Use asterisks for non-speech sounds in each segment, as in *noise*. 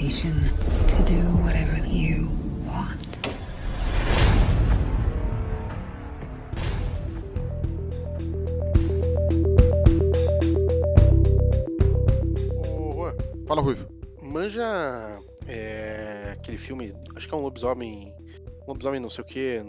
invitation to do whatever you want. Ô, Juan, Fala, Ruivo. manja é, aquele filme, acho que é um lobisomem, um lobisomem não sei o que,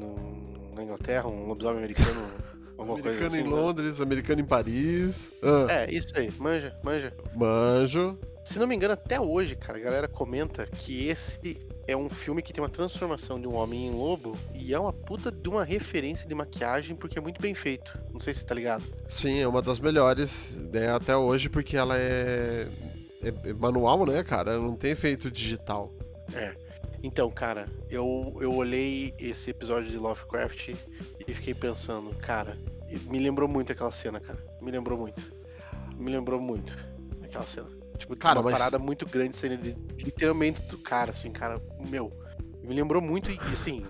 na Inglaterra, um lobisomem americano, *laughs* Americano assim. em né? Londres, americano em Paris. Ah, É, isso aí, manja, manja. Manjo. Se não me engano, até hoje, cara, a galera comenta que esse é um filme que tem uma transformação de um homem em lobo e é uma puta de uma referência de maquiagem porque é muito bem feito. Não sei se você tá ligado. Sim, é uma das melhores né, até hoje, porque ela é, é- é manual, né, cara? Não tem efeito digital. Então, cara, eu, eu olhei esse episódio de Lovecraft e fiquei pensando, cara, me lembrou muito aquela cena, cara. Me lembrou muito. Me lembrou muito aquela cena. Tipo, Cara, uma mas- parada muito grande saindo de- literalmente do cara, assim, cara, meu. Me lembrou muito e, assim.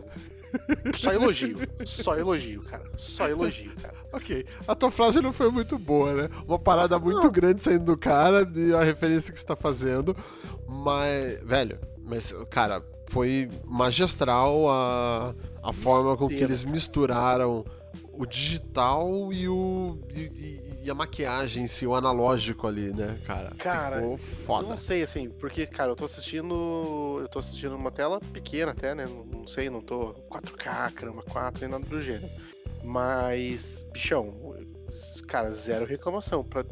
Só elogio. Só elogio, cara. Só elogio, cara. *laughs* Ok, a tua frase não foi muito boa, né? Uma parada muito grande saindo do cara e a referência que você tá fazendo. Mas, velho, mas, cara, foi magistral a, a forma com que eles misturaram o digital e o. E, e- a maquiagem em si, o analógico ali, né, cara? Cara, Ficou Eu foda. não sei, assim, porque, cara, eu tô assistindo. Eu tô assistindo uma tela pequena até, né? Não, não sei, não tô 4K, caramba, 4, nem nada do gênero. Mas, bichão, cara, zero reclamação. Pra...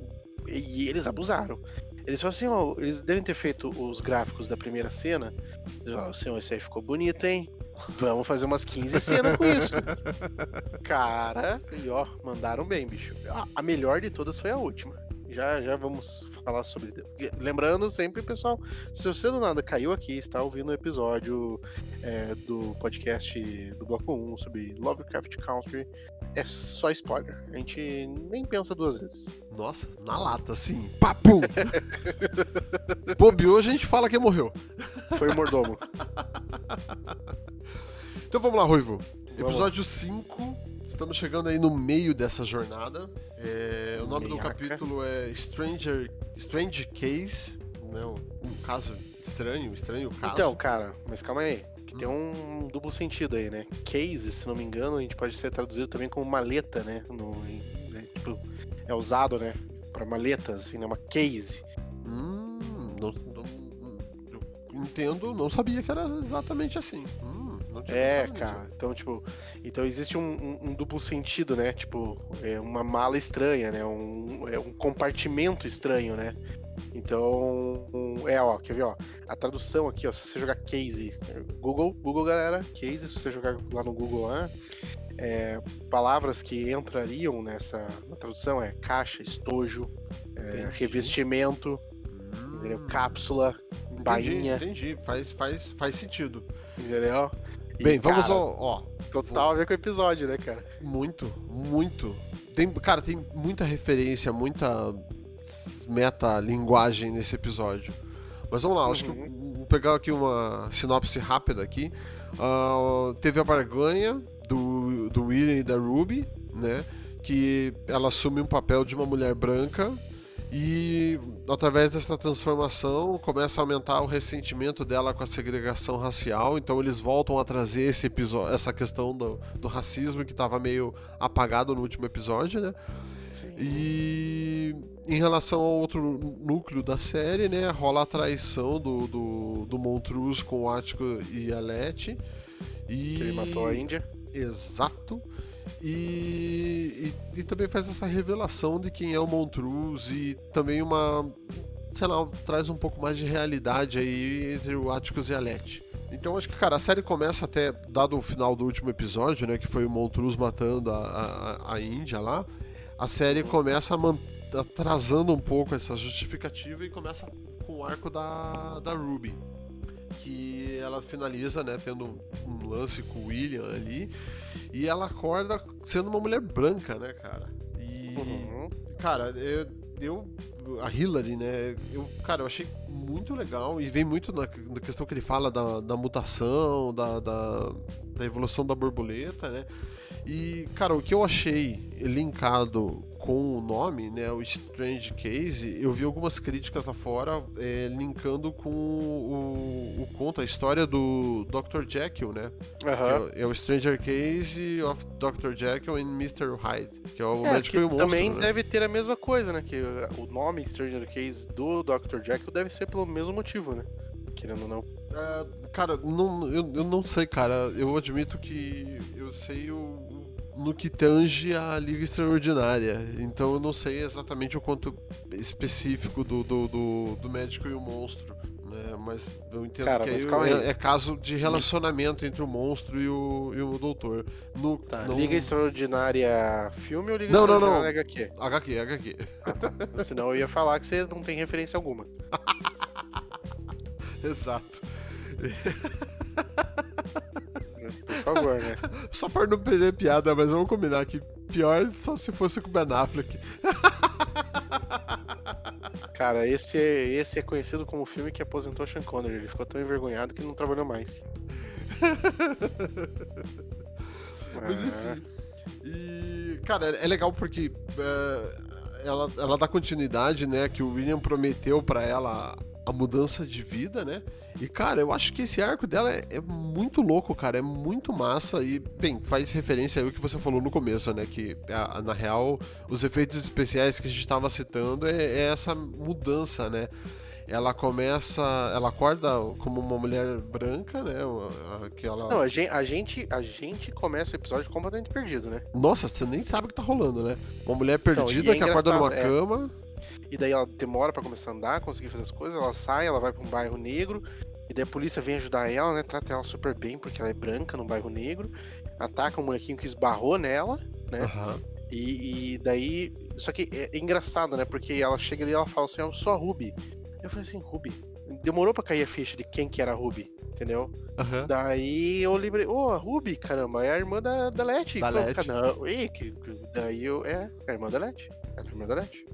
E eles abusaram. Eles falaram assim, ó, eles devem ter feito os gráficos da primeira cena. Eles falaram assim, ó, esse aí ficou bonito, hein? Vamos fazer umas 15 cenas com isso. Cara, e ó, mandaram bem, bicho. A, melhor de todas foi a última. Já, já vamos falar sobre. Lembrando sempre, pessoal, se você do nada caiu aqui, está ouvindo o episódio é, do podcast do Bloco 1 sobre Lovecraft Country, é só spoiler. A gente nem pensa duas vezes. Nossa, na lata, assim. Papum! *laughs* Bobeou, a gente fala que morreu. Foi o mordomo. *laughs* Então vamos lá, Ruivo. Vamos Episódio 5. Estamos chegando aí no meio dessa jornada. É, o nome do Meiaca. capítulo é Stranger, Strange Case. Né, um, caso estranho, estranho caso. Então, cara, mas calma aí. Que tem um duplo sentido aí, né? Case, se não me engano, a gente pode ser traduzido também como maleta, né? No, né? Tipo, é usado, né? Pra maletas, assim, né? Uma case. Hum, não, não- eu entendo, não sabia que era exatamente assim. Hum, É, pensado nisso. cara. Então, tipo, então existe um, um- um duplo sentido, né? Tipo, é uma mala estranha, né? Um, é um compartimento estranho, né? Então, é, ó, quer ver, ó? A tradução aqui, ó, se você jogar case, Google, Google, galera, case, se você jogar lá no Google lá, é, palavras que entrariam nessa tradução é caixa, estojo, é, revestimento, entendeu? Hum, cápsula, entendi, bainha, Entendi, faz, faz, faz sentido. entendeu? E, Bem, vamos cara, ao. Ó, Total a ver com o episódio, né, cara? Muito, muito. Tem, cara, tem muita referência, muita meta-linguagem nesse episódio. Mas vamos lá, acho que eu vou pegar aqui uma sinopse rápida aqui. Ah, teve a barganha do, do William e da Ruby, né? Que ela assume um papel de uma mulher branca e através dessa transformação começa a aumentar o ressentimento dela com a segregação racial. Então eles voltam a trazer esse episódio, essa questão do, do racismo que estava meio apagado no último episódio, né? Sim. E em relação ao outro núcleo da série, né, rola a traição do, do, do Montruz com o Ático e a Leti. E... Que ele matou a Índia. Exato. E, e, e também faz essa revelação de quem é o Montruz e também uma. Sei lá, traz um pouco mais de realidade aí entre o Atticus e a Leti. Então acho que, cara, a série começa até, dado o final do último episódio, né? Que foi o Montruz matando a, a, a Índia lá. A série começa atrasando um pouco essa justificativa e começa com o arco da, da Ruby. Que ela finaliza, né, tendo um lance com o William ali. E ela acorda sendo uma mulher branca, né, cara? E. Uhum. Cara, eu, eu. A Hillary, né? Eu, cara, eu achei muito legal. E vem muito na, na questão que ele fala da, da mutação, da, da, da evolução da borboleta, né? E, cara, o que eu achei linkado com o nome, né, o Strange Case, eu vi algumas críticas lá fora é, linkando com o, o, conto, a história do Dr. Jekyll, né? Aham. É, é, o Stranger Case of Dr. Jekyll and Mr. Hyde, que é o É, médico e o monstro. também né? deve ter a mesma coisa, né? Que o nome Stranger Case do Dr. Jekyll deve ser pelo mesmo motivo, né? Querendo ou não. É, cara, não, eu, eu não sei, cara. Eu admito que eu sei o, no que tange a Liga Extraordinária. Então eu não sei exatamente o quanto específico do, do, do, do médico e o monstro. Né? Mas eu entendo Cara, que é, é caso de relacionamento entre o monstro e o, e o doutor. No, Tá, não- Liga Extraordinária filme ou Liga Não, não, não. Extraordinária HQ? HQ, HQ. Senão eu ia falar que você não tem referência alguma. *laughs* Exato. *laughs* Favor, né? *laughs* Só para não perder piada, mas vamos combinar que pior só se fosse com o Ben Affleck. *laughs* Cara, esse é, esse é conhecido como o filme que aposentou Sean Connery. Ele ficou tão envergonhado que não trabalhou mais. *laughs* Mas enfim. E, cara, é é legal porque é, ela, ela dá continuidade, né? Que o William prometeu pra ela a mudança de vida, né? E, cara, eu acho que esse arco dela é, é muito louco, cara. É muito massa. E, bem, faz referência aí ao que você falou no começo, né? Que, a- na real, os efeitos especiais que a gente tava citando é, é essa mudança, né? Ela começa. Ela acorda como uma mulher branca, né? uma- Que ela... Não, a gente, a, gente, a gente começa o episódio completamente perdido, né? Nossa, você nem sabe o que tá rolando, né? Uma mulher perdida e é que acorda numa é. cama. E daí ela demora pra começar a andar, conseguir fazer as coisas, ela sai, ela vai pra um bairro negro, e daí a polícia vem ajudar ela, né? Trata ela super bem, porque ela é branca num bairro negro, ataca um molequinho que esbarrou nela, né? Aham. E, e daí. Só que é, engraçado, né? Porque ela chega ali e ela fala assim, eu sou a Ruby. Eu falei assim, Ruby. Demorou pra cair a ficha de quem que era a Ruby, entendeu? Aham. Daí eu lembrei, ô, a Ruby, caramba, é a irmã da, da Leti. Da Leti. Não, e, que, que- daí eu, é, é a irmã da Leti. É a irmã da Leti.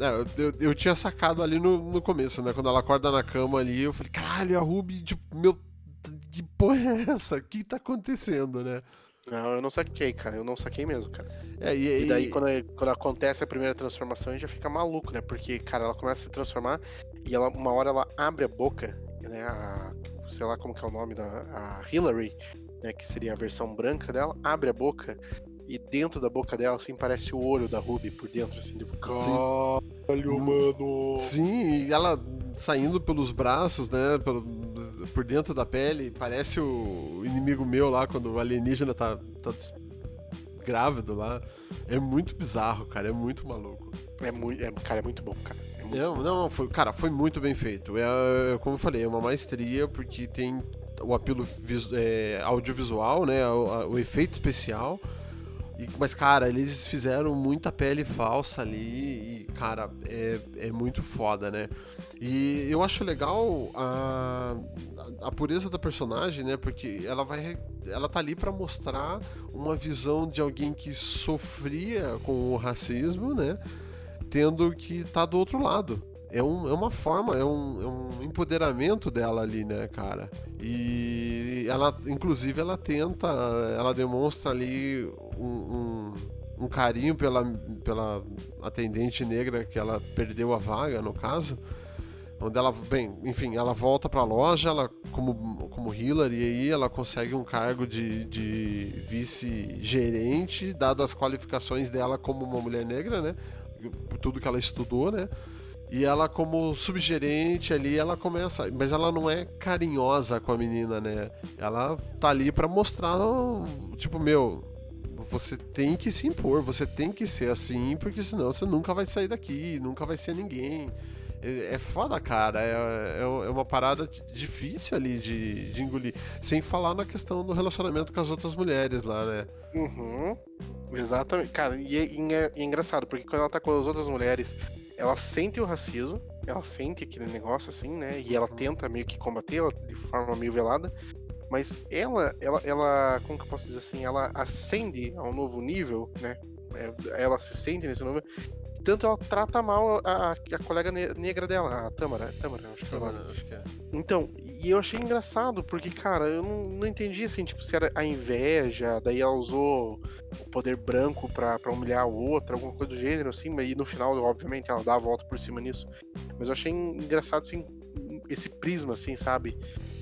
É, eu, eu, tinha sacado ali no, no começo, né? Quando ela acorda na cama ali, eu falei, caralho, a Ruby, tipo, meu. Que porra é essa? O que tá acontecendo, né? Não, eu não saquei, cara. Eu não saquei mesmo, cara. É, e, E daí, e- quando, quando acontece a primeira transformação, a gente já fica maluco, né? Porque, cara, ela começa a se transformar e ela, uma hora ela abre a boca, né? A, sei lá como que é o nome da a Hillary, né? Que seria a versão branca dela, abre a boca e dentro da boca dela, assim, parece o olho da Ruby por dentro, assim. De... Caralho, mano! Sim, e ela saindo pelos braços, né? Pelo, por dentro da pele, parece o inimigo meu lá quando o alienígena tá, tá grávido lá. É muito bizarro, cara. É muito maluco. É muito, é, cara, é muito bom, cara. É muito Não, não, foi, cara, foi muito bem feito. É, como eu falei, é uma maestria porque tem o apelo é, audiovisual, né? O, a- o efeito especial. E- mas, cara, eles fizeram muita pele falsa ali e, cara, é, é muito foda, né? E eu acho legal a, a pureza da personagem, né? Porque ela vai. Ela tá ali pra mostrar uma visão de alguém que sofria com o racismo, né? Tendo que tá do outro lado. É, um, é uma forma, é um, é um empoderamento dela ali, né, cara? E ela, inclusive, ela tenta, ela demonstra ali um, um, um carinho pela, pela atendente negra que ela perdeu a vaga, no caso. Onde ela, bem, enfim, ela volta pra loja, ela, como, como Hillary, e aí ela consegue um cargo de, de vice-gerente, dadas as qualificações dela como uma mulher negra, né? Tudo que ela estudou, né? E ela, como subgerente ali, ela começa. Mas ela não é carinhosa com a menina, né? Ela tá ali pra mostrar, tipo, meu, você tem que se impor, você tem que ser assim, porque senão você nunca vai sair daqui, nunca vai ser ninguém. É é foda, cara. É, é, é uma parada difícil ali de, de engolir. Sem falar na questão do relacionamento com as outras mulheres lá, né? Uhum. Exatamente. Cara, é, e é- e é engraçado, porque quando ela tá com as outras mulheres, ela sente o racismo, ela sente aquele negócio assim, né? E ela tenta meio que combater ela de forma meio velada. Mas ela, ela, ela, como que eu posso dizer assim? Ela ascende a um novo nível, né? É, Ela se sente nesse novo tanto ela trata mal a, a colega negra dela, a Tamara. Tamara, acho que é Tamara, acho que é. Então, e eu achei engraçado, porque, cara, eu não, não entendi assim, tipo, se era a inveja, daí ela usou o poder branco pra, pra humilhar a outra, alguma coisa do gênero, assim, e no final, obviamente, ela dá a volta por cima nisso. Mas eu achei engraçado, assim, esse prisma, assim, sabe?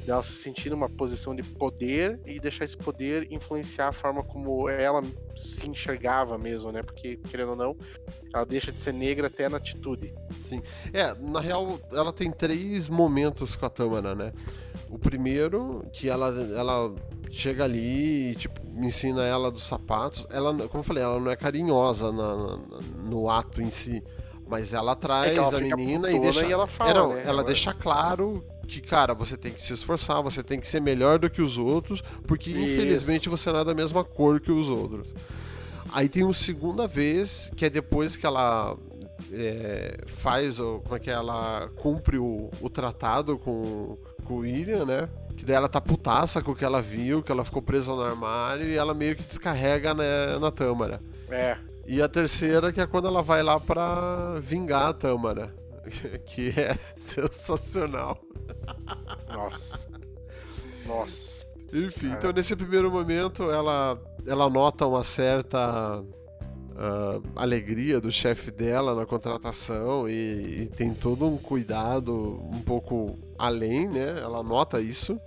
Dela se sentir numa posição de poder e deixar esse poder influenciar a forma como ela se enxergava mesmo, né? Porque, querendo ou não, ela deixa de ser negra até na atitude. Sim. É, na real, ela tem três momentos com a Tamara, né? O primeiro, que ela, ela chega ali e, tipo, ensina ela dos sapatos. Ela, como eu falei, ela não é carinhosa na, na, no ato em si. Mas ela traz é ela a menina e deixa. E ela fala, é, não, né? ela, ela deixa claro que, cara, você tem que se esforçar, você tem que ser melhor do que os outros, porque Isso. infelizmente você não é da mesma cor que os outros. Aí tem uma segunda vez, que é depois que ela é, faz, ou, como é que é, ela cumpre o, o tratado com, com o William, né? Que daí ela tá putaça com o que ela viu, que ela ficou presa no armário e ela meio que descarrega né, na Tâmara. É. E a terceira que é quando ela vai lá pra vingar a Tâmara. *laughs* Que é *laughs* sensacional. Nossa. Nossa. Enfim, então nesse primeiro momento ela, ela nota uma certa uh, alegria do chefe dela na contratação e, e, tem todo um cuidado um pouco além, né? Ela nota isso.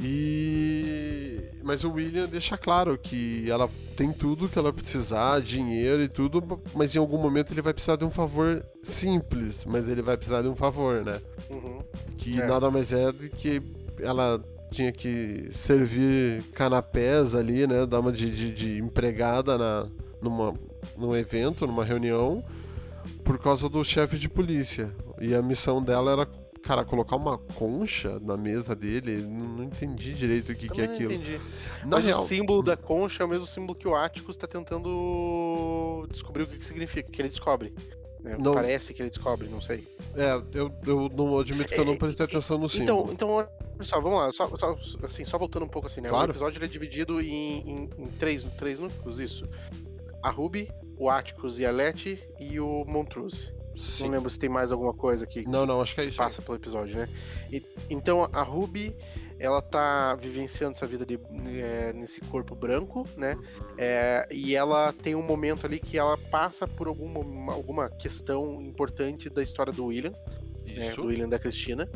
E mas o William deixa claro que ela tem tudo que ela precisar, dinheiro e tudo, mas em algum momento ele vai precisar de um favor simples, mas ele vai precisar de um favor, né? Uhum. Que é. nada mais é do que ela tinha que servir canapés ali, né? Dar uma de, de, de empregada na, numa, num evento, numa reunião, por causa do chefe de polícia. E a missão dela era cara, colocar uma concha na mesa dele, não, não entendi direito o que, que é aquilo. Entendi. Na Mas real... o símbolo da concha é o mesmo símbolo que o Atticus está tentando descobrir o que, que significa, que ele descobre. Né? Não... Parece que ele descobre, não sei. É, eu, eu não admito que eu não é, prestei atenção no então, símbolo. Então, só, vamos lá, só, só, assim, só voltando um pouco assim, né? Claro. O episódio é dividido em, em, em, três, três núcleos, isso. A Ruby, o Atticus e a Letty e o Montrose. Sim. Não lembro se tem mais alguma coisa que, não, não, acho que, é isso passa aí. pelo episódio, né? E, então a Ruby, ela tá vivenciando essa vida de, é, nesse corpo branco, né? Uhum. É, e ela tem um momento ali que ela passa por alguma, alguma questão importante da história do William, né? do William da Cristina.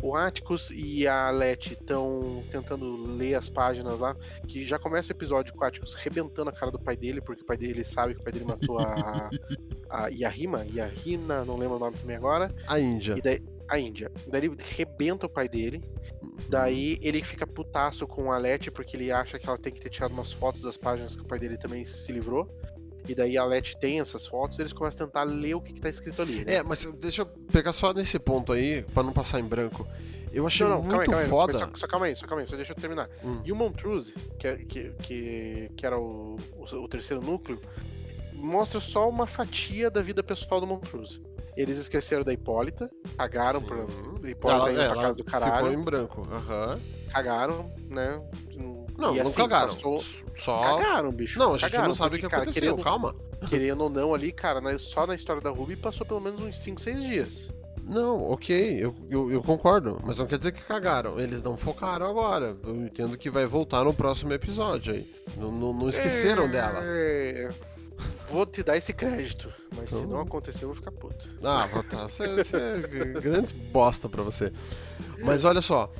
O Atticus e a Letty estão tentando ler as páginas lá, que já começa o episódio com o Atticus rebentando a cara do pai dele, porque o pai dele sabe que o pai dele matou a, *laughs* a Yahima, Yahina, não lembro o nome também agora. A Índia. E daí, a Índia. Daí ele rebenta o pai dele. Daí ele fica putaço com a Letty porque ele acha que ela tem que ter tirado umas fotos das páginas que o pai dele também se livrou. E daí a Letty tem essas fotos, eles começam a tentar ler o que, que tá escrito ali. Né? É, mas deixa eu pegar só nesse ponto aí, para não passar em branco. Eu achei não, não, muito calma aí, calma aí, foda. Só, só, calma aí, só calma aí, só deixa eu terminar. Hum. E o Montrose, que, é, que, que, que era o, o, o terceiro núcleo, mostra só uma fatia da vida pessoal do Montrose. Eles esqueceram da Hipólita, cagaram pra Hipólita ela, indo pra casa do caralho. Ficou em branco. Uhum. Cagaram, né? Não, e, não assim, cagaram. Passou... Só. Cagaram, bicho. Não, a gente não sabe o que cara, aconteceu, querendo, calma. *laughs* Querendo ou não ali, cara, só na história da Ruby passou pelo menos uns 5, 6 dias. Não, ok, eu, eu, eu, concordo, mas não quer dizer que cagaram. Eles não focaram agora. Eu entendo que vai voltar no próximo episódio aí. Não, não, não esqueceram é... dela. Vou te dar esse crédito, mas então... se não acontecer, eu vou ficar puto. Ah, tá. Você é grande bosta pra você. Mas olha só.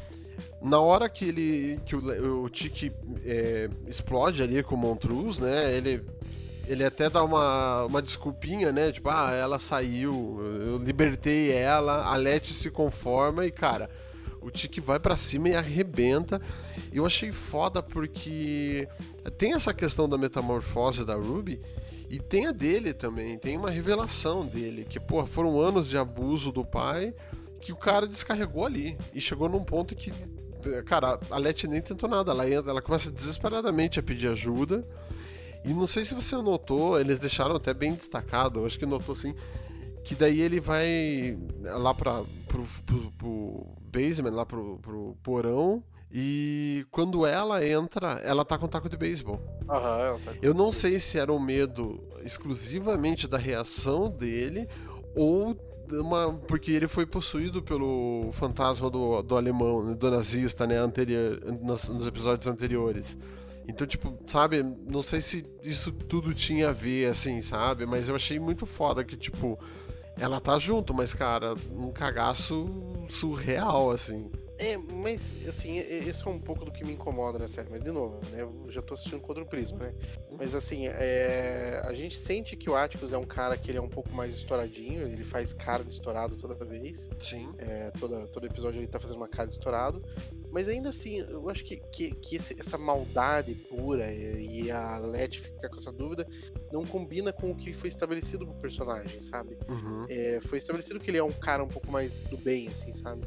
Na hora que ele. que o, o Tiki é, explode ali com o Montruz, né? Ele ele até dá uma, uma desculpinha, né? Tipo, ah, ela saiu, eu libertei ela, a Letty se conforma e, cara, o Tiki vai para cima e arrebenta. Eu achei foda porque tem essa questão da metamorfose da Ruby e tem a dele também, tem uma revelação dele, que, pô, foram anos de abuso do pai que o cara descarregou ali e chegou num ponto que, cara, a Letty nem tentou nada, ela, entra, ela começa desesperadamente a pedir ajuda. E não sei se você notou, eles deixaram até bem destacado, acho que notou assim, que daí ele vai lá para pro, pro, pro, basement, lá pro, pro porão, E quando ela entra, ela tá com taco de beisebol. Aham, ela tá- Eu não sei se era um medo exclusivamente da reação dele ou uma, porque ele foi possuído pelo fantasma do, do alemão, do nazista, né, anterior, nos, nos episódios anteriores. Então, tipo, sabe, não sei se isso tudo tinha a ver, assim, sabe? Mas eu achei muito foda que, tipo, ela tá junto, mas, cara, um cagaço surreal, assim. É, mas assim, esse é um pouco do que me incomoda na série, mas de novo, né? Eu já tô assistindo contra o Prisma, né? Mas assim, é, a gente sente que o Atticus é um cara que ele é um pouco mais estouradinho, ele faz cara de estourado toda vez. Sim. É, toda, todo episódio ele tá fazendo uma cara de estourado. Mas ainda assim, eu acho que, que, que esse- essa maldade pura e, e a Letty ficar com essa dúvida não combina com o que foi estabelecido pro personagem, sabe? Uhum. É, foi estabelecido que ele é um cara um pouco mais do bem, assim, sabe?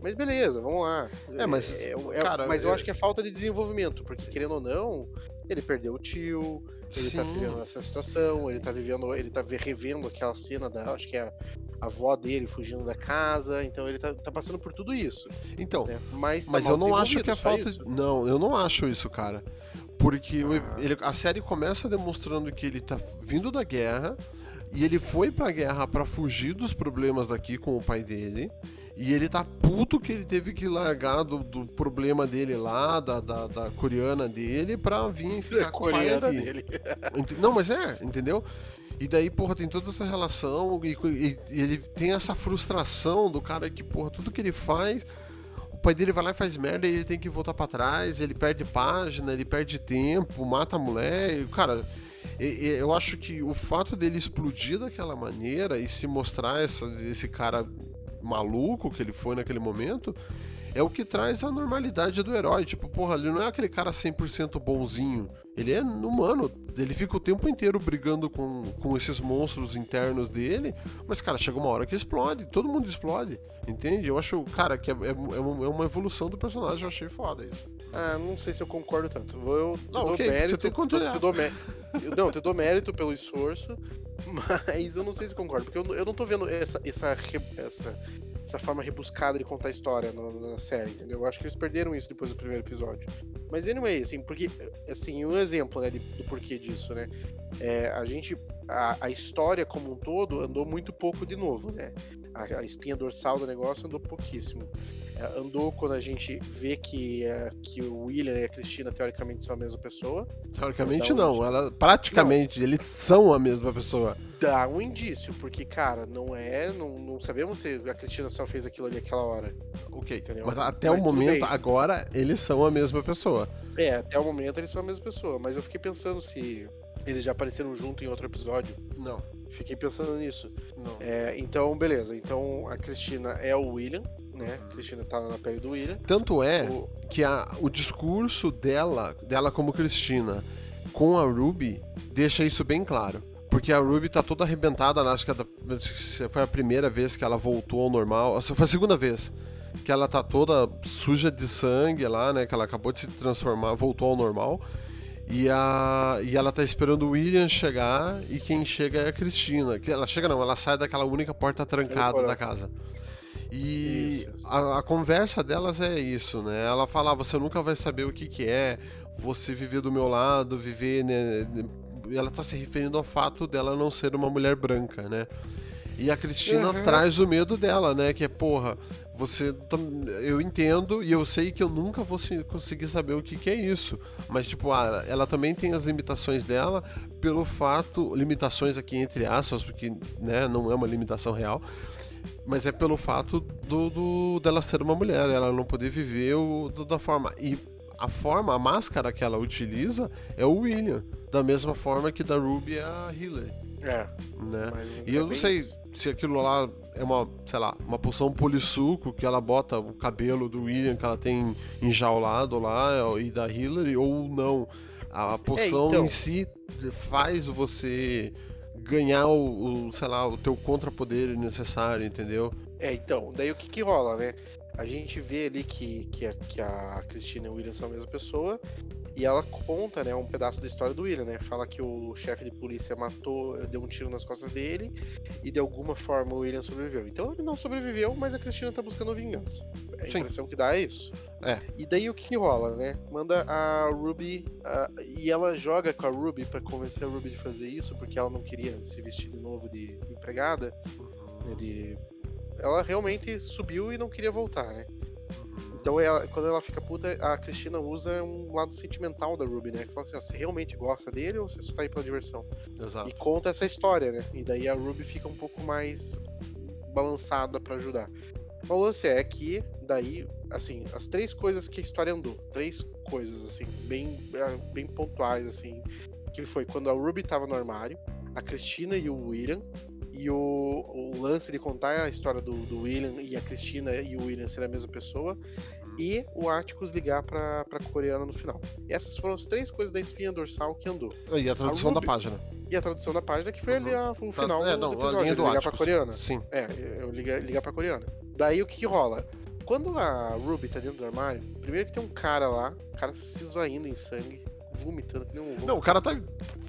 Mas beleza, vamos lá. É, mas, é- cara, mas eu- acho que é falta de desenvolvimento, porque querendo ou não, ele perdeu o tio, ele tá se Sim. vendo nessa situação, ele tá vivendo, ele tá ve- revendo aquela cena da, acho que é a, a avó dele fugindo da casa, então ele tá, tá passando por tudo isso, Então, né? Mas, tá Mas eu não acho que é desenvolvido, falta. isso. Não, eu não acho isso, cara. Porque Ah. ele- a série começa demonstrando que ele tá vindo da guerra e ele foi pra guerra pra fugir dos problemas daqui com o pai dele. E ele tá puto que ele teve que largar do, do problema dele lá, da, da, da coreana dele, pra vir ficar A com o pai dele. *laughs* Não, mas é, entendeu? E daí, porra, tem toda essa relação e, e- e ele tem essa frustração do cara que, porra, tudo que ele faz, o pai dele vai lá e faz merda e ele tem que voltar pra trás, ele perde página, ele perde tempo, mata a mulher. E, cara, eu acho que o fato dele explodir daquela maneira e se mostrar essa- esse cara maluco que ele foi naquele momento é o que traz a normalidade do herói. Tipo, porra, ele não é aquele cara 100% bonzinho. Ele é humano. Ele fica o tempo inteiro brigando com, com esses monstros internos dele. Mas, cara, chega uma hora que explode. Todo mundo explode. Entende? Eu acho, cara, que é, é, é uma é uma evolução do personagem. Eu achei foda isso. Ah, não sei se eu concordo tanto. Eu te Não, dou ok, você mérito. tem que te- te dou mé- eu- Não, eu te dou mérito pelo esforço, *laughs* mas eu não sei se concordo, porque eu, não- eu não tô vendo essa, essa, essa, essa forma rebuscada de contar a história no- na série, entendeu? Eu acho que eles perderam isso depois do primeiro episódio. Mas anyway, assim, porque, assim, um exemplo, né, de- do porquê disso, né? É, a gente, a, a história como um todo andou muito pouco de novo, né? A, a espinha dorsal do negócio andou pouquíssimo. Andou quando a gente vê que, é, que o William e a Cristina teoricamente são a mesma pessoa. Teoricamente, um não. Ela, praticamente, eles são a mesma pessoa. Dá um indício, porque, cara, não é. Não, não sabemos se a Cristina só fez aquilo ali aquela hora. Ok. Entendeu? Mas até Mas o momento, bem. agora, eles são a mesma pessoa. É, até o momento eles são a mesma pessoa. Mas eu fiquei pensando se eles já apareceram junto em outro episódio. Não. Fiquei pensando nisso. Não. É, então, beleza. Então a Cristina é o William, né? A Cristina tá na pele do William. Tanto é O- que a, o discurso dela, dela como Cristina, com a Ruby, deixa isso bem claro. Porque a Ruby tá toda arrebentada, né? acho que foi a primeira vez que ela voltou ao normal. Foi a segunda vez que ela tá toda suja de sangue lá, né? Que ela acabou de se transformar, voltou ao normal. E, a, e ela tá esperando o William chegar e quem chega é a Cristina. Que ela chega não, ela sai daquela única porta trancada da casa. E Isso, isso. a, a conversa delas é isso, né? Ela fala, "Ah, você nunca vai saber o que que é você viver do meu lado, viver, né? E ela tá se referindo ao fato dela não ser uma mulher branca, né? E a Cristina Uhum. traz o medo dela, né? Que é, porra, você. tam- Eu entendo e eu sei que eu nunca vou se- conseguir saber o que, que é isso. Mas, tipo, ah, ela também tem as limitações dela pelo fato. Limitações aqui entre aspas, porque né, não é uma limitação real. Mas é pelo fato do, do- dela ser uma mulher, ela não poder viver o, do- da forma. E a forma, a máscara que ela utiliza é o William. Da mesma forma que da Ruby é a Hillary, É, né? mas E é eu não sei isso. se aquilo lá é uma, sei lá, uma poção polissuco que ela bota o cabelo do William que ela tem enjaulado lá e da Hillary ou não. A poção então. em si faz você ganhar o, o, sei lá, o teu contrapoder necessário, entendeu? É, então, daí o que que rola, né? A gente vê ali que, que, a, que a Cristina e o William são a mesma pessoa, E ela conta, né, um pedaço da história do William, né? Fala que o chefe de polícia matou, deu um tiro nas costas dele e de alguma forma o William sobreviveu. Então ele não sobreviveu, mas a Cristina tá buscando vingança. A Sim. impressão que dá é isso. É. E daí o que, que rola, né? Manda a Ruby ah, e ela joga com a Ruby pra convencer a Ruby de fazer isso, porque ela não queria se vestir de novo de empregada, né, de ela realmente subiu e não queria voltar, né? Então ela- quando ela fica puta, a Cristina usa um lado sentimental da Ruby, né? Que fala assim, ó, você realmente gosta dele ou você só tá aí pela diversão? Exato. E conta essa história, né? E daí a Ruby fica um pouco mais balançada pra ajudar. O lance é que, daí, assim, as três coisas que a história andou, três coisas, assim, bem, ah, bem pontuais, assim, que foi quando a Ruby tava no armário, a Cristina e o William, e o, o lance de contar a história do, do William e a Cristina e o William serem a mesma pessoa, e o Atticus ligar pra, pra coreana no final. E essas foram as três coisas da espinha dorsal que andou. E a tradução A da Ruby- página. E a tradução da página que foi ali a- o final é, do, não, do a episódio, linha do ligar pra Atticus. coreana. Sim. É, eu ligar, ligar pra coreana. Daí o que, que rola? Quando a Ruby tá dentro do armário, primeiro que tem um cara lá, o cara se esvaindo em sangue, vomitando que nem um louco. Não, o cara tá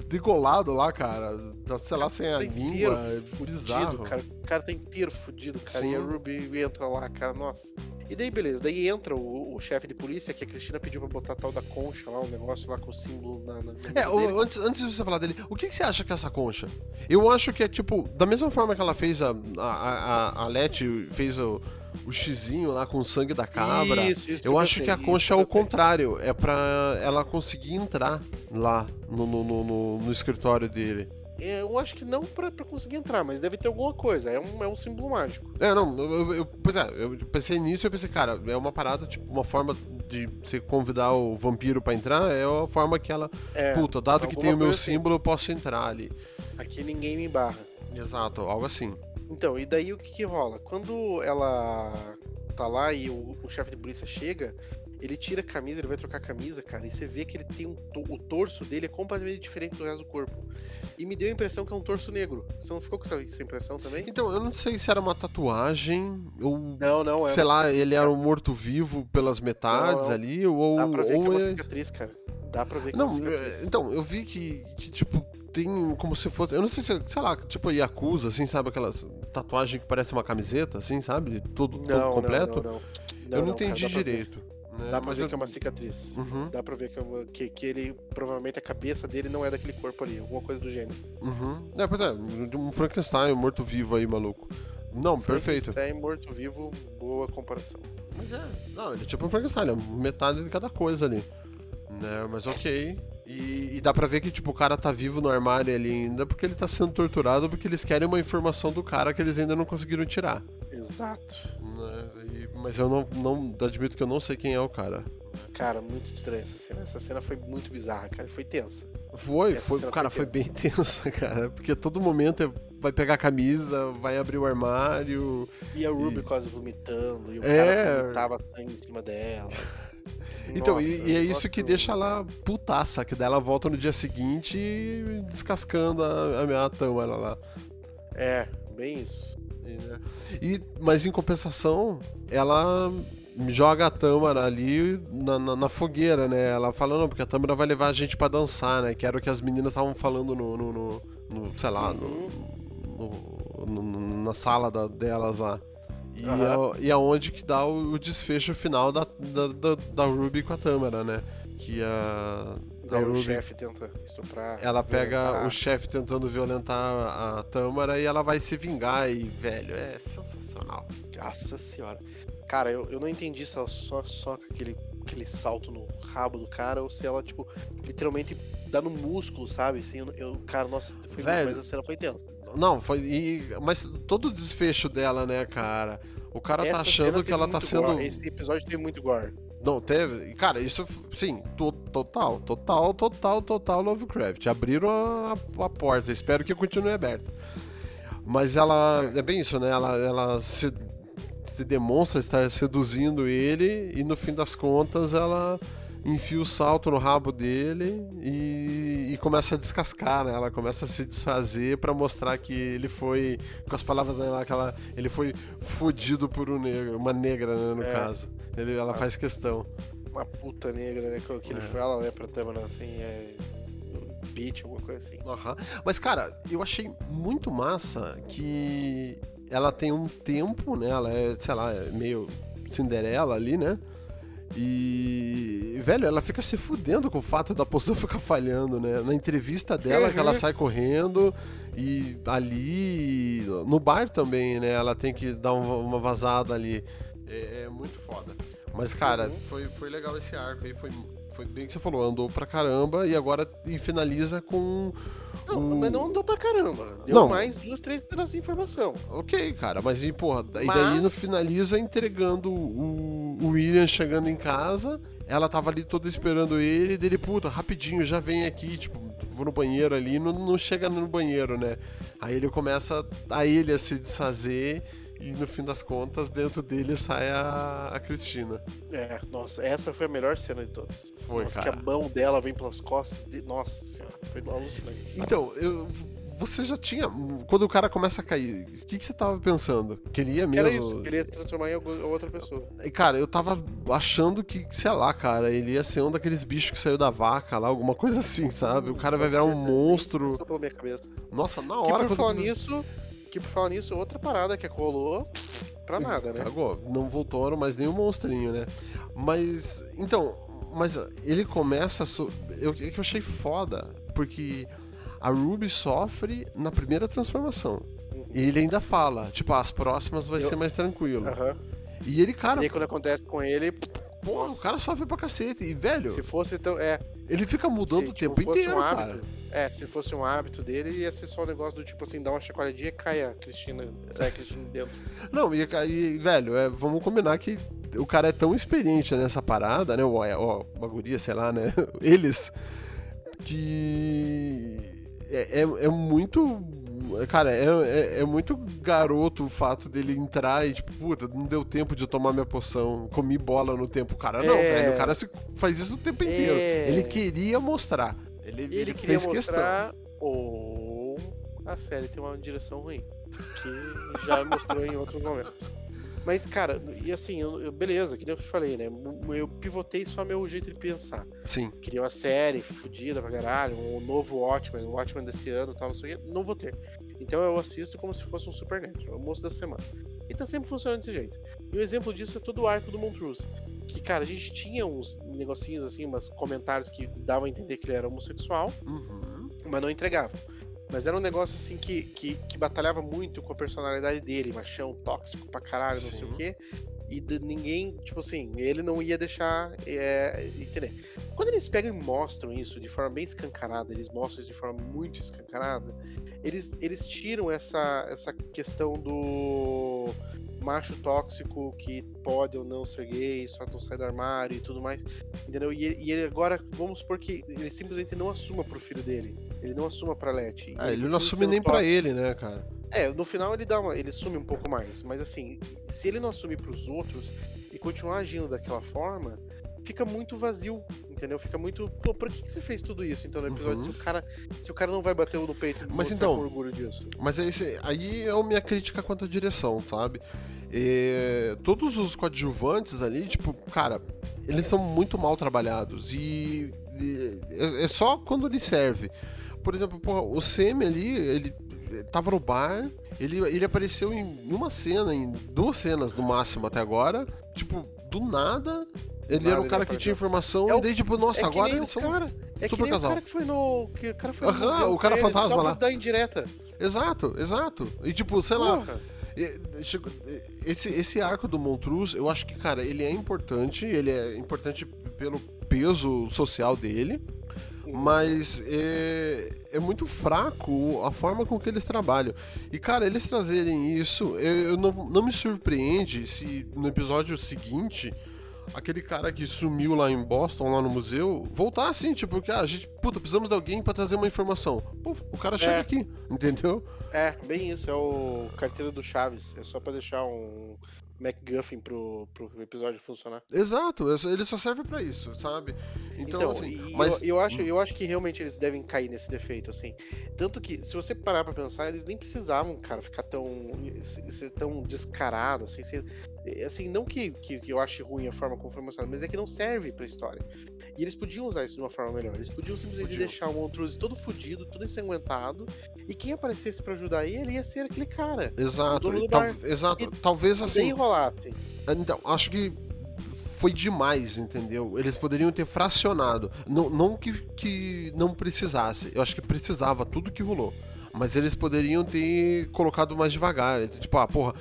degolado lá, cara. Tá, sei lá, sem a Tá língua. inteiro É fudido, cara. O cara tá inteiro fudido, cara. E a Sim. Ruby entra lá, cara, nossa. E daí, beleza. Daí entra o, o chefe de polícia, que a Cristina pediu pra botar a tal da concha lá, o negócio lá com o símbolo na. na É, o- antes, antes de você falar dele, o que, que você acha que é essa concha? Eu acho que é tipo, da mesma forma que ela fez a. A, a, a Leti fez o, o xizinho lá com o sangue da cabra. Isso, isso Eu acho que a concha é o contrário. É pra ela conseguir entrar lá no, no, no, no- escritório dele. Eu acho que não pra, pra conseguir entrar, mas deve ter alguma coisa. É um, é um símbolo mágico. É, não, eu, eu- pois é, eu pensei nisso e eu pensei, cara, é uma parada, tipo, uma forma de você convidar o vampiro pra entrar, é a forma que ela, É, puta, dado que tem o meu assim. símbolo, eu posso entrar ali. aqui ninguém me barra. Exato, algo assim. Então, e daí o que, que rola? Quando ela tá lá e o, o chefe de polícia chega, ele tira a camisa, ele vai trocar a camisa, cara, e você vê que ele tem um to- o torso dele é completamente diferente do resto do corpo. E me deu a impressão que é um torso negro. Você não ficou com essa, essa impressão também? Então, eu não sei se era uma tatuagem, ou, Não, não, é sei lá, cicatriz, ele era cara. um morto-vivo pelas metades Não, não. ali, ou... Dá pra ver que é ou uma é- cicatriz, cara. Dá pra ver que é Não, uma cicatriz. é, então, eu vi que, que, tipo, tem como se fosse. Eu não sei se, sei lá, tipo Yakuza, assim, sabe? Aquelas tatuagens que parece uma camiseta, assim, sabe? Todo, todo não, completo. Não, não, não. eu não, não, cara, entendi ver. direito. né? Dá pra Mas ver eu- que é uma cicatriz. Uhum, Dá pra ver que, é que, que ele, provavelmente a cabeça dele não é daquele corpo ali, alguma coisa do gênero. uhum. É, pois é, um Frankenstein, um morto-vivo aí, maluco. Não, perfeito. Frankenstein morto-vivo, boa comparação. Mas é, não, ele é tipo um Frankenstein, é metade de cada coisa ali. Né, mas ok. E, e dá pra ver que, tipo, o cara tá vivo no armário ali ainda porque ele tá sendo torturado porque eles querem uma informação do cara que eles ainda não conseguiram tirar. Exato. né? E- mas eu não, não admito que eu não sei quem é o cara. Cara, muito estranha essa cena. Essa cena foi muito bizarra, cara. Foi tensa. Foi, foi, cara, foi foi bem *laughs* tensa, cara. Porque a todo momento é- vai pegar a camisa, vai abrir o armário. E a Ruby E- quase vomitando, e o É. cara vomitava sangue em cima dela. *laughs* Então, Nossa, e, e é isso que deixa ela putaça, que daí ela volta no dia seguinte descascando a, a, a Tâmara lá. É, bem isso. E, né? E- mas em compensação, ela joga a Tâmara ali na, na- na fogueira, né? Ela fala, não, porque a Tâmara vai levar a gente pra dançar, né? Que era o que as meninas estavam falando no, no, no- no, sei lá, no, no- no- na sala da- delas lá. E, Aham. é, e aonde que dá o, o desfecho final da, da, da, da Ruby com a Tâmara, né? Que a, a Daí o Ruby chefe tenta estuprar. ela pega violentar. o chefe tentando violentar a, a Tâmara e ela vai se vingar e, velho, é sensacional. Nossa senhora. Cara, eu, eu não entendi se ela só soca aquele, aquele salto no rabo do cara ou se ela, tipo, literalmente dá no músculo, sabe? Assim, eu, eu- cara, nossa, foi Velho. mas a cena foi tensa. Não, foi. e- mas todo o desfecho dela, né, cara? O cara tá Essa achando cena que ela tá sendo. gore. Esse episódio tem muito gore. Não, teve. e, Cara, isso, sim, to- total, total, total, total Lovecraft. Abriram a, a porta, espero que continue aberta. Mas ela. É bem isso, né? Ela, ela se, se demonstra estar seduzindo ele e no fim das contas ela enfia o salto no rabo dele e, e começa a descascar, né? Ela começa a se desfazer pra mostrar que ele foi, com as palavras dela, que ela, ele foi fodido por um negro, uma negra, né, no É. caso. Ele, ela Ah. faz questão. uma puta negra, né? Que, que ele É. fala, né, pra Tamara, assim, é. Bitch, alguma coisa assim. Aham. Mas, cara, eu achei muito massa que ela tem um tempo, né? Ela é, sei lá, é meio Cinderela ali, né? E, velho, ela fica se fudendo com o fato da poção *laughs* ficar falhando, né? Na entrevista dela, que ela Uhum. sai correndo e ali, no bar também, né? Ela tem que dar um- uma vazada ali. É, é muito foda. Mas, cara, Uhum. foi, foi legal esse arco aí, foi, foi bem que você falou, andou pra caramba e agora e finaliza com Não, o- mas não andou pra caramba. Deu Não. mais duas, três pedaços de informação. Ok, cara, mas e porra, e daí no Mas- finaliza entregando o, o William chegando em casa. Ela tava ali toda esperando ele, dele, puta, rapidinho, já vem aqui, tipo, vou no banheiro ali, não, não chega no banheiro, né? Aí ele começa a ele a se desfazer e no fim das contas, dentro dele sai a, a Cristina. É, nossa, essa foi a melhor cena de todas. Foi, nossa, cara. que a mão dela vem pelas costas. De... Nossa senhora, foi alucinante. Então, eu, você já tinha. Quando o cara começa a cair, o que, que você tava pensando? Queria mesmo. Era isso, ele ia se transformar em outra pessoa. E, Cara, eu tava achando que, sei lá, cara, ele ia ser um daqueles bichos que saiu da vaca lá, alguma coisa assim, sabe? O cara vai virar um monstro. Minha cabeça. Nossa, na Que hora por quando- falar nisso, que por falar nisso, outra parada que rolou pra nada, né? Cagou. Não voltou mais nenhum monstrinho, né? Mas. Então, mas ele começa. a So... Eu, é que eu achei foda, porque a Ruby sofre na primeira transformação. E ele ainda fala, tipo, as próximas vai Eu- ser mais tranquilo. Aham. E ele, cara, E aí quando acontece com ele, pô, o cara sofre pra cacete. E, velho, se fosse tão. É, ele fica mudando se, o tipo, tempo fosse inteiro, um cara. hábito. É, se fosse um hábito dele, ia ser só um negócio do tipo assim, dar uma chacoalhadinha e cai a Cristina, sai a Cristina de dentro. Não, e, e, velho, é, vamos combinar que o cara é tão experiente nessa parada, né? O, o, o guria, sei lá, né? *laughs* Eles. Que. É, é, é muito. Cara, é, é, é muito garoto o fato dele entrar e, tipo, puta, não deu tempo de eu tomar minha poção, comi bola no tempo. O cara, não, É. velho, o cara se- faz isso o tempo inteiro. É. Ele queria mostrar. Ele, Ele, ele queria fez questão. mostrar ou a série tem uma direção ruim, que já mostrou em outros momentos. Mas, cara, e assim, eu, eu- beleza, que nem eu falei, né? Eu pivotei só meu jeito de pensar. Sim. Queria uma série fodida pra caralho, um novo Watchmen, um Watchmen desse ano tal, não sei o quê. Não vou ter. Então eu assisto como se fosse um Supernatural, o almoço da semana. E tá sempre funcionando desse jeito. E o exemplo disso é todo o arco do Montrose. Que, cara, a gente tinha uns negocinhos assim, uns comentários que davam a entender que ele era homossexual, Uhum. mas não entregava. Mas era um negócio assim que, que, que batalhava muito com a personalidade dele, machão, tóxico pra caralho, não sei Sim. o quê. E de- ninguém, tipo assim, ele não ia deixar é, entender. Quando eles pegam e mostram isso de forma bem escancarada, eles mostram isso de forma muito escancarada, eles, eles tiram essa, essa questão do macho tóxico que pode ou não ser gay, só não sai do armário e tudo mais, entendeu? E, ele- e ele agora, vamos supor que ele simplesmente não assuma pro filho dele, ele não assuma pra Letty. Ah, ele não continua assume nem pra tóxico. ele, né, cara? É, no final ele dá uma, ele assume um pouco mais, mas assim, se ele não assumir pros outros e continuar agindo daquela forma, fica muito vazio, entendeu? Fica muito, pô, por que, que você fez tudo isso então no episódio Uhum. se o cara, se o cara não vai bater no peito e Mas então- com orgulho disso? Mas é esse- aí é a minha crítica quanto à direção, sabe? É, todos os coadjuvantes ali, tipo, cara, eles são muito mal trabalhados e, e é, é só quando ele serve. Por exemplo, porra, o Semi ali, ele tava no bar, ele, ele apareceu em uma cena, em duas cenas no máximo até agora, tipo, do nada. Ele nada era um cara que tinha informação É o- e daí, tipo, nossa, é agora eles são. cara, é que super casal. o cara que foi no, que o cara foi no Aham, museu o cara fantasma lá. dar indireta. Exato, exato. E tipo, sei lá, Porra. Esse, esse arco do Montruz, eu acho que, cara, ele é importante, ele é importante pelo peso social dele, mas é, é muito fraco a forma com que eles trabalham. E, cara, eles trazerem isso, eu, eu não, não me surpreende se no episódio seguinte aquele cara que sumiu lá em Boston, lá no museu, voltar assim, tipo, que ah, a gente, puta, precisamos de alguém pra trazer uma informação. Pô, o cara chega É. aqui, entendeu? É, bem isso, é o carteira do Chaves. É só pra deixar um MacGuffin pro, pro episódio funcionar. Exato, ele só serve para isso, sabe? Então, Então, assim, mas eu, eu acho, eu acho que realmente eles devem cair nesse defeito, assim. Tanto que, se você parar pra pensar, eles nem precisavam, cara, ficar tão. se- ser tão descarado, assim, ser, assim, não que, que, que eu ache ruim a forma como foi mostrado, mas é que não serve pra história. E eles podiam usar isso de uma forma melhor. Eles podiam simplesmente Podiam. deixar o Montrose todo fudido, todo ensanguentado, e quem aparecesse pra ajudar ele ia ser aquele cara. exato, tal- exato, E talvez assim, rolasse. Então, acho que foi demais, entendeu? Eles poderiam ter fracionado. Não, não que, que não precisasse. Eu acho que precisava tudo que rolou. Mas eles poderiam ter colocado mais devagar. Tipo, ah, porra.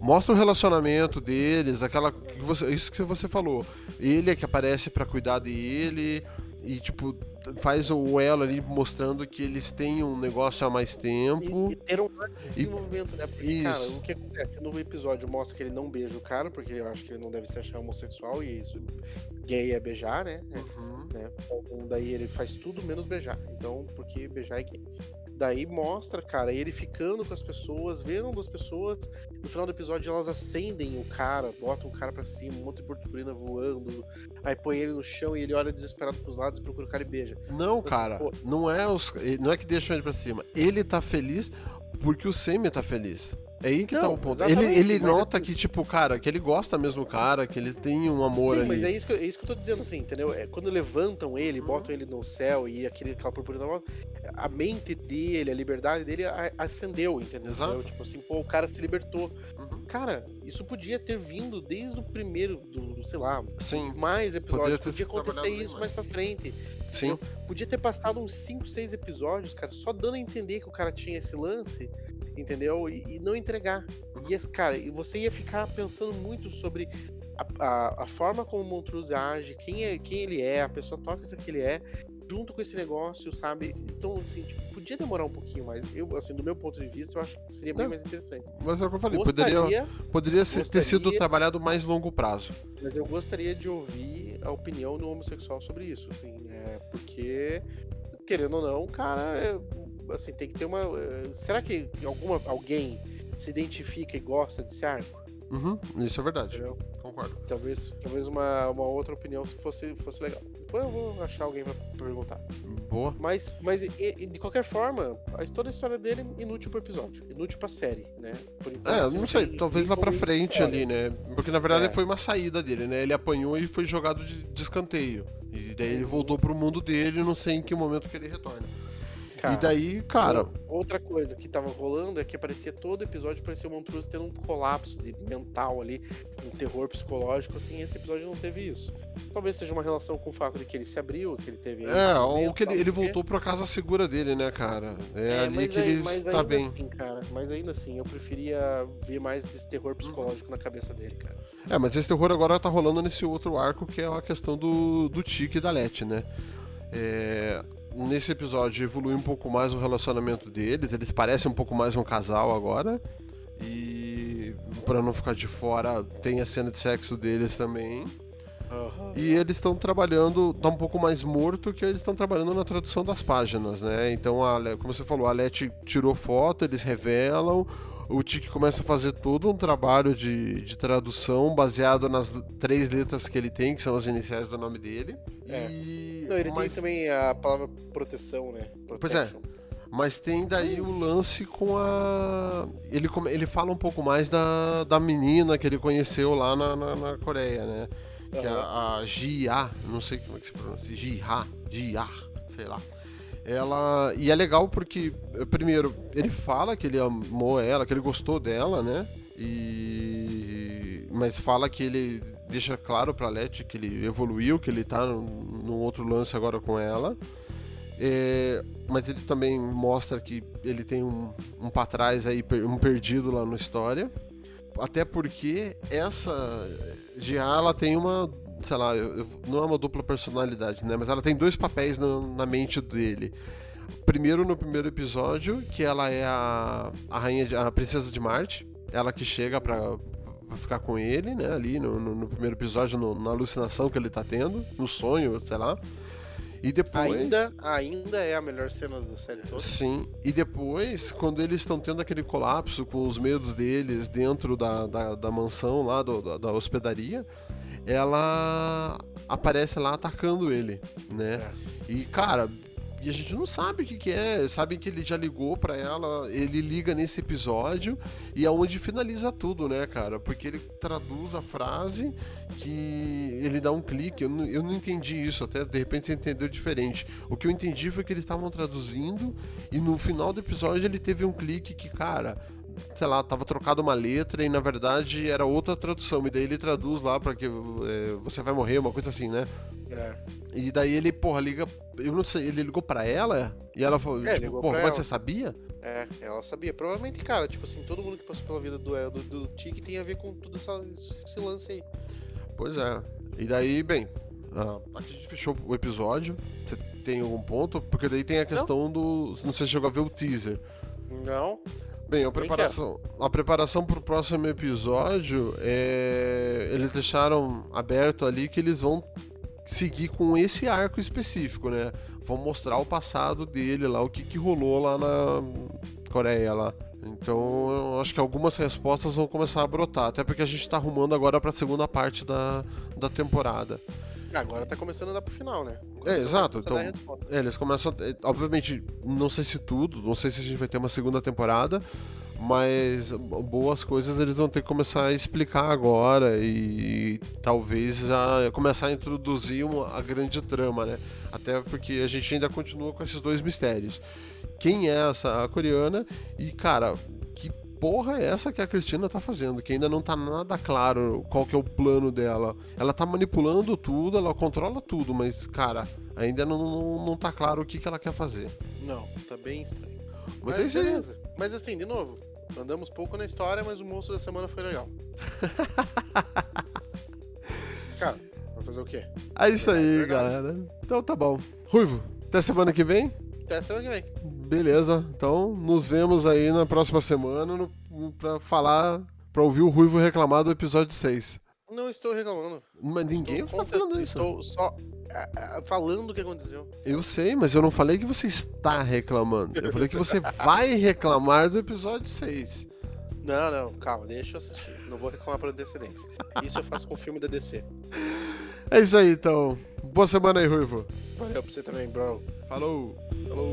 Mostra o relacionamento deles, aquela. que você- isso que você falou. Ele é que aparece pra cuidar dele. E, tipo, faz o elo ali mostrando que eles têm um negócio há mais tempo. E, e ter um desenvolvimento, né? Porque, cara, Isso. o que acontece no episódio mostra que ele não beija o cara, porque eu acho que ele não deve se achar homossexual e isso gay é beijar, né? Uhum. né? Então daí ele faz tudo menos beijar. Então, porque beijar é gay. Daí mostra, cara, ele ficando com as pessoas, vendo as pessoas. No final do episódio elas acendem o cara, botam o cara pra cima, um monte de purpurina voando. Aí põe ele no chão e ele olha desesperado pros lados, procura o cara e beija. Não, Assim, cara, pô. não é os, não é que deixam ele pra cima. Ele tá feliz porque o Semi tá feliz. É aí que tá Não, o ponto. Ele, ele mas nota assim- que, tipo, cara, que ele gosta mesmo do cara, que ele tem um amor Sim, ali. mas é isso, que, eu- é isso que eu tô dizendo, assim, entendeu? É, quando levantam ele, botam ele no céu e aquele, aquela purpurina a mente dele, a liberdade dele acendeu, entendeu? Exato. Tipo assim, pô, o cara se libertou. Uhum. Cara, isso podia ter vindo desde o primeiro, do, do, sei lá, Sim, mais episódios. ter Podia sido acontecer isso mais. mais pra frente. sim. Podia ter passado uns 5, 6 episódios, cara, só dando a entender que o cara tinha esse lance, entendeu? E, e não entregar. E esse cara, e você ia ficar pensando muito sobre a, a, a forma como o Montrose age, quem, é, quem ele é, a pessoa tóxica que ele é, junto com esse negócio, sabe? Então, assim, tipo, podia demorar um pouquinho mais. Eu, assim, do meu ponto de vista, eu acho que seria bem Não. mais interessante. Mas é o que eu falei, Gostaria, poderia, poderia ser- ter sido gostaria- trabalhado mais longo prazo. mas eu gostaria de ouvir a opinião do homossexual sobre isso, assim, é, porque, querendo ou não, cara, é, assim, tem que ter uma. é, será que alguma, alguém se identifica e gosta desse arco? Uhum, isso é verdade. Entendeu? Concordo. Talvez, talvez uma, uma outra opinião se fosse, fosse legal. Depois eu vou achar alguém pra perguntar. Boa. Mas, mas e- e de qualquer forma, a, toda a história dele é inútil pro episódio, inútil pra série, né? Por enquanto, É, assim, não sei, tem- talvez lá pra frente ali, né? Porque na verdade É. foi uma saída dele, né? Ele apanhou e foi jogado de, de escanteio. E daí ele voltou pro mundo dele, não sei em que momento que ele retorna. Cara, e daí, cara, Outra coisa que tava rolando é que aparecia todo episódio, parecia o Montrose tendo um colapso de mental ali, um terror psicológico, assim, esse episódio não teve isso. Talvez seja uma relação com o fato de que ele se abriu, que ele teve. é, ou que ele, ele voltou pra casa segura dele, né, cara? É, ali mas que aí- ele mas está ainda bem. assim, cara, mas ainda assim, eu preferia ver mais desse terror psicológico na cabeça dele, cara. É, mas esse terror agora tá rolando nesse outro arco que é a questão do, do Tiki e da Leti, né? É, nesse episódio evolui um pouco mais o relacionamento deles, eles parecem um pouco mais um casal agora. E pra não ficar de fora, tem a cena de sexo deles também. E eles estão trabalhando, tá um pouco mais morto que eles estão trabalhando na tradução das páginas, né? Então, a, como você falou, a Leti tirou foto, eles revelam, o Tiki começa a fazer todo um trabalho de, de tradução baseado nas três letras que ele tem, que são as iniciais do nome dele. É. E, Não, ele mas, tem também a palavra proteção, né? Pois é. Protection. mas tem daí o lance com a. Ele, ele fala um pouco mais da, da menina que ele conheceu lá na, na, na Coreia, né? Que é a, a Jia, não sei como é que se pronuncia, Jia, Jia, sei lá. Ela. E é legal porque, primeiro, ele fala que ele amou ela, que ele gostou dela, né? E. Mas fala que ele deixa claro pra Leti que ele evoluiu, que ele tá num, outro lance agora com ela. É, mas ele também mostra que ele tem um, um pra trás aí, um perdido lá na história. Até porque essa Gia, ela tem uma, sei lá, não é uma dupla personalidade, né? Mas ela tem dois papéis na, na mente dele. Primeiro no primeiro episódio, que ela é a, a rainha, de, a princesa de Marte, ela que chega pra, pra ficar com ele, né? Ali no, no- no primeiro episódio, no- na alucinação que ele tá tendo, no sonho, sei lá. E depois. Ainda, ainda é a melhor cena da série toda. Sim, e depois, quando eles estão tendo aquele colapso com os medos deles dentro da, da, da mansão lá, do, da, da hospedaria, ela aparece lá atacando ele, né? É. E, cara, e a gente não sabe o que, que é. Sabe que ele já ligou pra ela, ele liga nesse episódio e é onde finaliza tudo, né, cara? Porque ele traduz a frase que ele dá um clique. Eu não, eu não entendi isso, até de repente você entendeu diferente. O que eu entendi foi que eles estavam traduzindo e no final do episódio ele teve um clique que, cara sei lá, tava trocado uma letra e na verdade era outra tradução. E daí ele traduz lá pra que é, você vai morrer, uma coisa assim, né? É. E daí ele, porra, liga. Eu não sei, ele ligou pra ela e ela falou, É, tipo, porra, mas você sabia? É, ela sabia. Provavelmente, cara, tipo assim, todo mundo que passou pela vida do, do, do Tiki tem a ver com tudo essa, esse lance aí. Pois é. E daí, bem, aqui a gente fechou o episódio. Você tem algum ponto? Porque daí tem a questão do. Não sei se chegou a ver o teaser. Não? Bem, a preparação, a preparação pro próximo episódio é. Eles deixaram aberto ali que eles vão seguir com esse arco específico, né? Vão mostrar o passado dele lá, o que, que rolou lá na Coreia lá. Então eu acho que algumas respostas vão começar a brotar, até porque a gente tá arrumando agora pra segunda parte da, da temporada. Agora tá começando a dar pro final, né? É, exato, a então-. É, eles começam. a- Obviamente, não sei se tudo, não sei se a gente vai ter uma segunda temporada, mas boas coisas eles vão ter que começar a explicar agora e, talvez já começar a introduzir uma, a grande trama, né? Até porque a gente ainda continua com esses dois mistérios. Quem é essa coreana e, cara, que porra é essa que a Cristina tá fazendo? Que ainda não tá nada claro qual que é o plano dela. Ela tá manipulando tudo, ela controla tudo, mas, cara, ainda não, não, não tá claro o que, que ela quer fazer. Não, tá bem estranho. Mas, Mas, é isso aí. beleza. Mas assim, de novo, andamos pouco na história, mas o monstro da semana foi legal. *laughs* Cara, vai fazer o quê? É isso aí, galera. Então tá bom. Ruivo, até semana que vem? Até semana que vem. Beleza. Então nos vemos aí na próxima semana no, pra falar, pra ouvir o Ruivo reclamar do episódio 6. Não estou reclamando. Mas ninguém estou tá falando isso. Estou só ah, ah, falando o que aconteceu. Eu sei, mas eu não falei que você está reclamando. Eu falei que você vai reclamar do episódio 6. Não, não, calma, deixa eu assistir. Não vou reclamar por antecedência. Isso eu faço com o filme da DC. É isso aí, então. Boa semana aí, Ruivo. Valeu pra você também, bro. Falou. Falou.